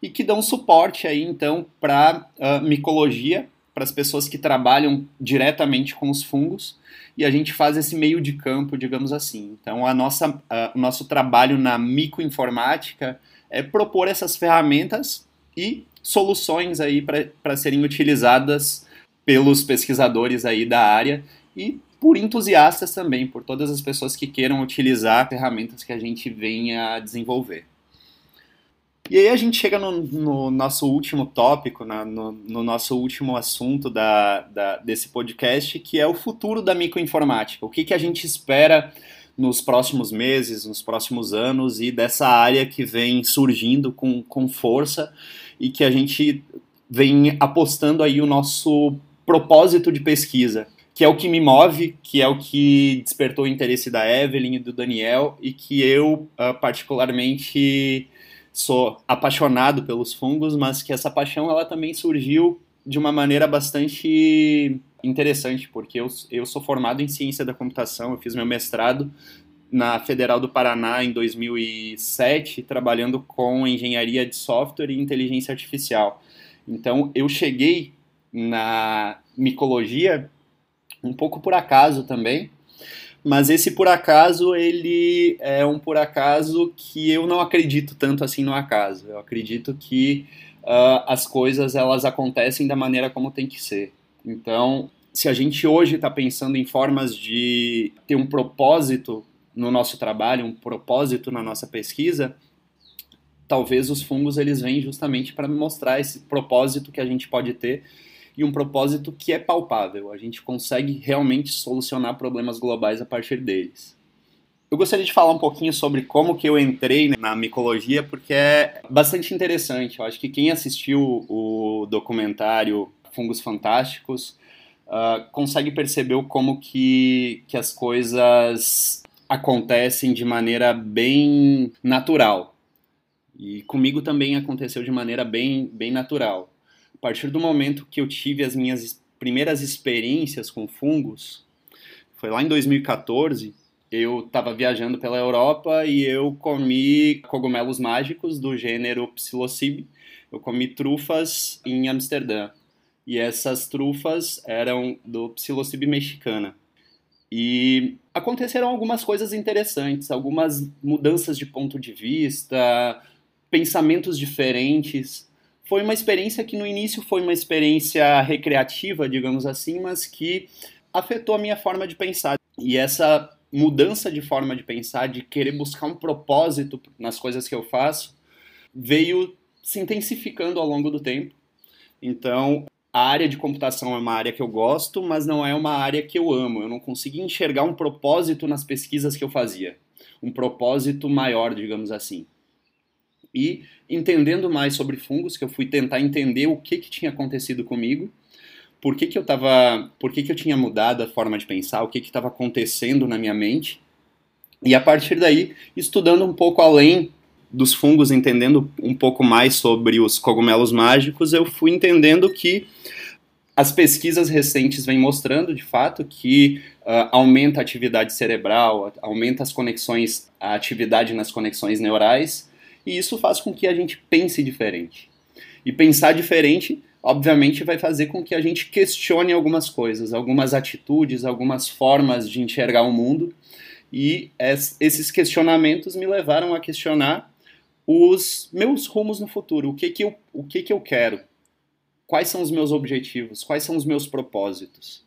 e que dão suporte aí então para uh, micologia, para as pessoas que trabalham diretamente com os fungos e a gente faz esse meio de campo, digamos assim. Então, a nossa, uh, o nosso trabalho na microinformática é propor essas ferramentas e soluções aí para serem utilizadas pelos pesquisadores aí da área e por entusiastas também, por todas as pessoas que queiram utilizar ferramentas que a gente venha a desenvolver. E aí a gente chega no, no nosso último tópico, na, no, no, nosso último assunto da, da, desse podcast, que é o futuro da microinformática. O que, que a gente espera nos próximos meses, nos próximos anos e dessa área que vem surgindo com, com força e que a gente vem apostando aí o nosso propósito de pesquisa, que é o que me move, que é o que despertou o interesse da Evelyn e do Daniel e que eu uh, particularmente sou apaixonado pelos fungos, mas que essa paixão ela também surgiu de uma maneira bastante interessante, porque eu, eu sou formado em ciência da computação, eu fiz meu mestrado na Federal do Paraná em 2007, trabalhando com engenharia de software e inteligência artificial. Então, eu cheguei na micologia um pouco por acaso também, mas esse por acaso, ele é um por acaso que eu não acredito tanto assim no acaso. Eu acredito que uh, as coisas elas acontecem da maneira como tem que ser. Então, se a gente hoje está pensando em formas de ter um propósito no nosso trabalho, um propósito na nossa pesquisa, talvez os fungos eles vêm justamente para mostrar esse propósito que a gente pode ter e um propósito que é palpável. A gente consegue realmente solucionar problemas globais a partir deles. Eu gostaria de falar um pouquinho sobre como que eu entrei na micologia, porque é bastante interessante. Eu acho que quem assistiu o documentário Fungos Fantásticos uh, consegue perceber como que, que as coisas acontecem de maneira bem natural. E comigo também aconteceu de maneira bem, bem natural partir do momento que eu tive as minhas primeiras experiências com fungos, foi lá em 2014, eu estava viajando pela Europa e eu comi cogumelos mágicos do gênero Psilocybe. Eu comi trufas em Amsterdã. E essas trufas eram do Psilocybe mexicana. E aconteceram algumas coisas interessantes, algumas mudanças de ponto de vista, pensamentos diferentes foi uma experiência que no início foi uma experiência recreativa, digamos assim, mas que afetou a minha forma de pensar. E essa mudança de forma de pensar, de querer buscar um propósito nas coisas que eu faço, veio se intensificando ao longo do tempo. Então, a área de computação é uma área que eu gosto, mas não é uma área que eu amo. Eu não consegui enxergar um propósito nas pesquisas que eu fazia. Um propósito maior, digamos assim. E entendendo mais sobre fungos, que eu fui tentar entender o que, que tinha acontecido comigo, por que, que eu tava, por que, que eu tinha mudado a forma de pensar, o que estava acontecendo na minha mente. E a partir daí, estudando um pouco além dos fungos, entendendo um pouco mais sobre os cogumelos mágicos, eu fui entendendo que as pesquisas recentes vêm mostrando, de fato, que uh, aumenta a atividade cerebral, aumenta as conexões, a atividade nas conexões neurais, e isso faz com que a gente pense diferente. E pensar diferente, obviamente, vai fazer com que a gente questione algumas coisas, algumas atitudes, algumas formas de enxergar o mundo. E esses questionamentos me levaram a questionar os meus rumos no futuro, o que que eu, o que que eu quero, quais são os meus objetivos, quais são os meus propósitos.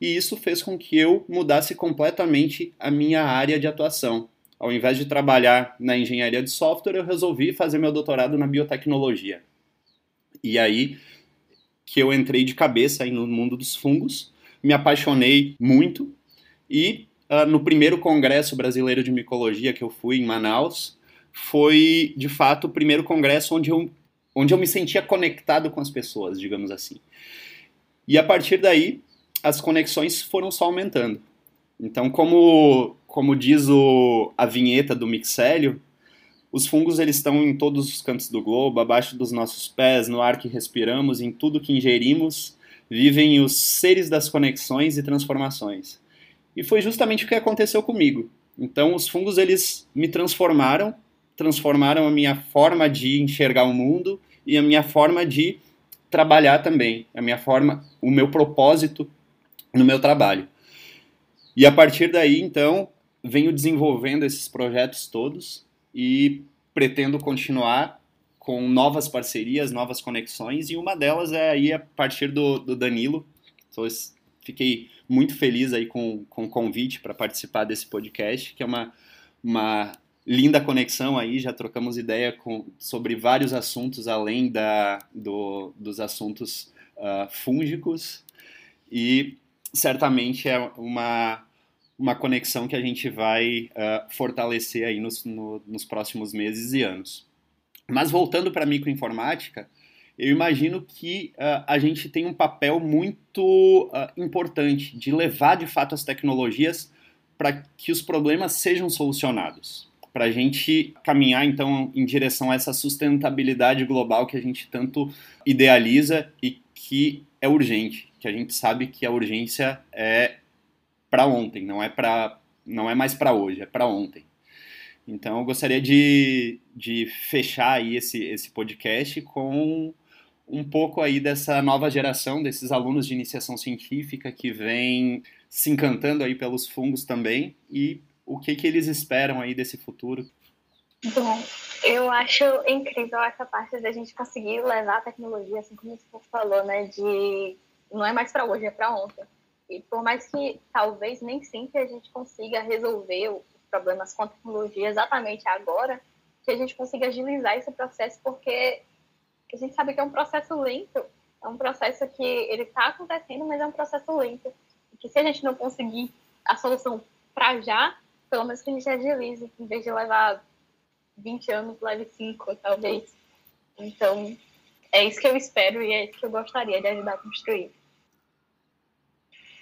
E isso fez com que eu mudasse completamente a minha área de atuação ao invés de trabalhar na engenharia de software, eu resolvi fazer meu doutorado na biotecnologia. E aí que eu entrei de cabeça no mundo dos fungos, me apaixonei muito e uh, no primeiro congresso brasileiro de micologia que eu fui em Manaus, foi de fato o primeiro congresso onde eu, onde eu me sentia conectado com as pessoas, digamos assim. E a partir daí, as conexões foram só aumentando. Então, como como diz o, a vinheta do Mixélio, os fungos eles estão em todos os cantos do globo, abaixo dos nossos pés, no ar que respiramos, em tudo que ingerimos, vivem os seres das conexões e transformações. E foi justamente o que aconteceu comigo. Então, os fungos eles me transformaram, transformaram a minha forma de enxergar o mundo e a minha forma de trabalhar também, a minha forma, o meu propósito no meu trabalho. E a partir daí, então, venho desenvolvendo esses projetos todos e pretendo continuar com novas parcerias, novas conexões, e uma delas é aí a partir do, do Danilo. Então, fiquei muito feliz aí com, com o convite para participar desse podcast, que é uma, uma linda conexão aí, já trocamos ideia com, sobre vários assuntos além da, do, dos assuntos uh, fúngicos, e certamente é uma, uma conexão que a gente vai uh, fortalecer aí nos, no, nos próximos meses e anos. Mas voltando para a microinformática, eu imagino que uh, a gente tem um papel muito uh, importante de levar de fato as tecnologias para que os problemas sejam solucionados. Para a gente caminhar então em direção a essa sustentabilidade global que a gente tanto idealiza e que é urgente, que a gente sabe que a urgência é para ontem, não é para não é mais para hoje, é para ontem. Então eu gostaria de, de fechar aí esse, esse podcast com um pouco aí dessa nova geração, desses alunos de iniciação científica que vem se encantando aí pelos fungos também e o que, que eles esperam aí desse futuro. Bom, eu acho incrível essa parte da gente conseguir levar a tecnologia, assim como você falou, né, de não é mais para hoje, é para ontem. E por mais que talvez nem sempre a gente consiga resolver os problemas com a tecnologia exatamente agora, que a gente consiga agilizar esse processo, porque a gente sabe que é um processo lento, é um processo que ele está acontecendo, mas é um processo lento. E que se a gente não conseguir a solução para já, pelo menos que a gente agilize, em vez de levar 20 anos, leve 5, talvez. Então, é isso que eu espero e é isso que eu gostaria de ajudar a construir.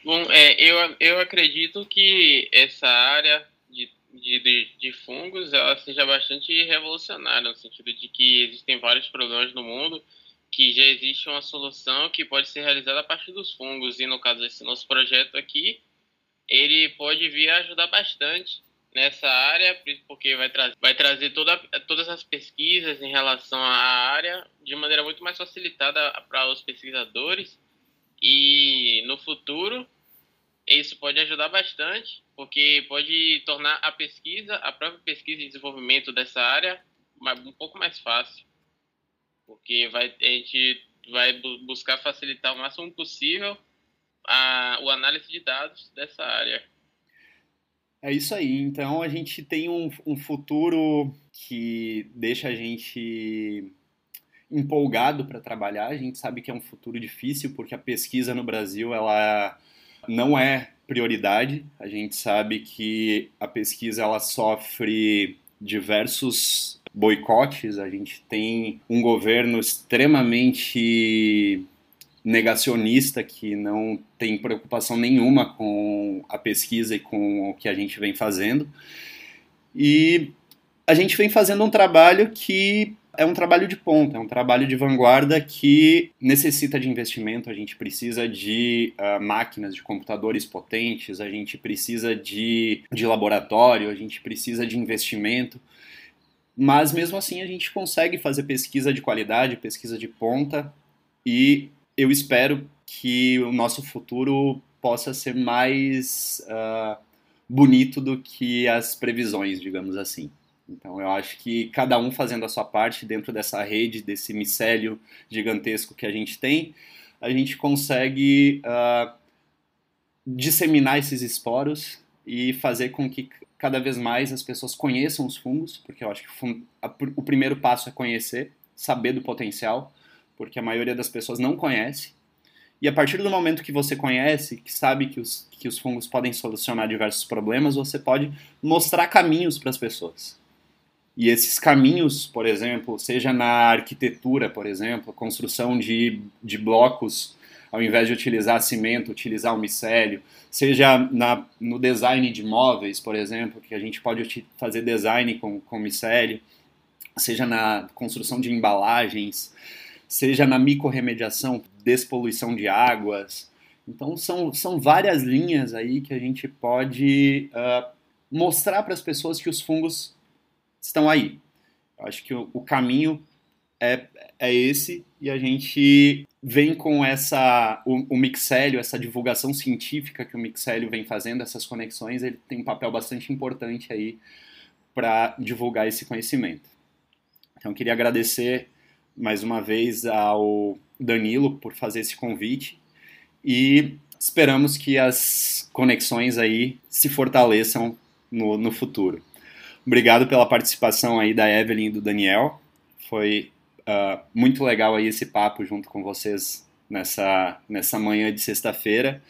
Bom, é, eu, eu acredito que essa área de, de, de, fungos ela seja bastante revolucionária, no sentido de que existem vários problemas no mundo que já existe uma solução que pode ser realizada a partir dos fungos. E no caso desse nosso projeto aqui, ele pode vir a ajudar bastante nessa área, porque vai, tra vai trazer toda, todas as pesquisas em relação à área de maneira muito mais facilitada para os pesquisadores e no futuro, isso pode ajudar bastante, porque pode tornar a pesquisa, a própria pesquisa e desenvolvimento dessa área, um pouco mais fácil. Porque vai, a gente vai buscar facilitar o máximo possível a, o análise de dados dessa área. É isso aí. Então a gente tem um, um futuro que deixa a gente empolgado para trabalhar. A gente sabe que é um futuro difícil porque a pesquisa no Brasil ela não é prioridade. A gente sabe que a pesquisa ela sofre diversos boicotes. A gente tem um governo extremamente negacionista que não tem preocupação nenhuma com a pesquisa e com o que a gente vem fazendo. E a gente vem fazendo um trabalho que é um trabalho de ponta, é um trabalho de vanguarda que necessita de investimento. A gente precisa de uh, máquinas, de computadores potentes, a gente precisa de, de laboratório, a gente precisa de investimento. Mas mesmo assim a gente consegue fazer pesquisa de qualidade, pesquisa de ponta, e eu espero que o nosso futuro possa ser mais uh, bonito do que as previsões, digamos assim. Então eu acho que cada um fazendo a sua parte dentro dessa rede, desse micélio gigantesco que a gente tem, a gente consegue uh, disseminar esses esporos e fazer com que cada vez mais as pessoas conheçam os fungos, porque eu acho que o primeiro passo é conhecer, saber do potencial, porque a maioria das pessoas não conhece. E a partir do momento que você conhece, que sabe que os, que os fungos podem solucionar diversos problemas, você pode mostrar caminhos para as pessoas. E esses caminhos, por exemplo, seja na arquitetura, por exemplo, construção de, de blocos, ao invés de utilizar cimento, utilizar o micélio, seja na, no design de móveis, por exemplo, que a gente pode fazer design com, com micélio, seja na construção de embalagens, seja na micorremediação, despoluição de águas. Então, são, são várias linhas aí que a gente pode uh, mostrar para as pessoas que os fungos estão aí. Acho que o, o caminho é, é esse e a gente vem com essa o, o Mixélio, essa divulgação científica que o Mixélio vem fazendo, essas conexões, ele tem um papel bastante importante aí para divulgar esse conhecimento. Então, queria agradecer mais uma vez ao Danilo por fazer esse convite e esperamos que as conexões aí se fortaleçam no, no futuro. Obrigado pela participação aí da Evelyn e do Daniel. Foi uh, muito legal aí esse papo junto com vocês nessa, nessa manhã de sexta-feira.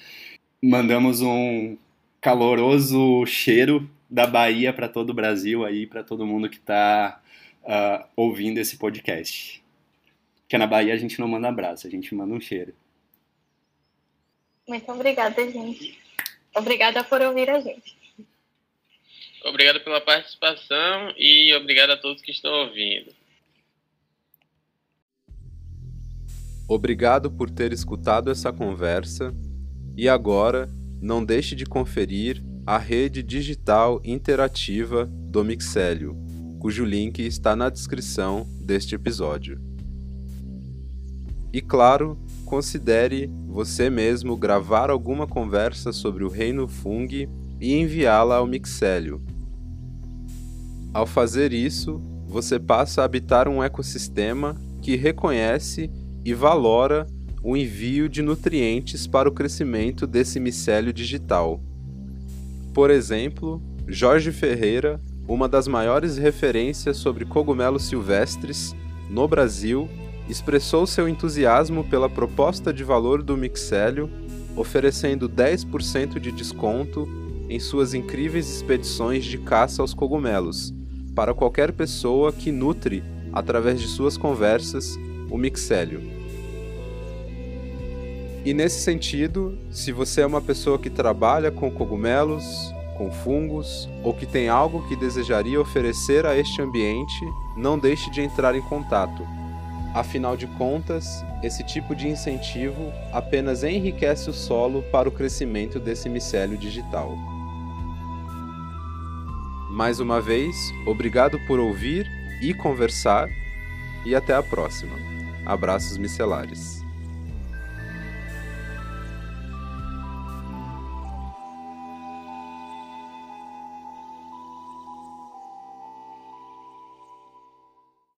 Mandamos um caloroso cheiro da Bahia para todo o Brasil aí, para todo mundo que está uh, ah, ouvindo esse podcast. Porque na Bahia a gente não manda abraço, a gente manda um cheiro. Muito obrigada, gente. Obrigada por ouvir a gente. Obrigado pela participação e obrigado a todos que estão ouvindo. Obrigado por ter escutado essa conversa e agora não deixe de conferir a rede digital interativa do Mixélio, cujo link está na descrição deste episódio. E claro, considere você mesmo gravar alguma conversa sobre o reino Fung e enviá-la ao Mixélio. Ao fazer isso, você passa a habitar um ecossistema que reconhece e valora o envio de nutrientes para o crescimento desse micélio digital. Por exemplo, Jorge Ferreira, uma das maiores referências sobre cogumelos silvestres no Brasil, expressou seu entusiasmo pela proposta de valor do mixélio, oferecendo 10% de desconto em suas incríveis expedições de caça aos cogumelos, para qualquer pessoa que nutre, através de suas conversas, o mixélio. E nesse sentido, se você é uma pessoa que trabalha com cogumelos, com fungos ou que tem algo que desejaria oferecer a este ambiente, não deixe de entrar em contato. Afinal de contas, esse tipo de incentivo apenas enriquece o solo para o crescimento desse micélio digital. Mais uma vez, obrigado por ouvir e conversar, e até a próxima. Abraços micelares.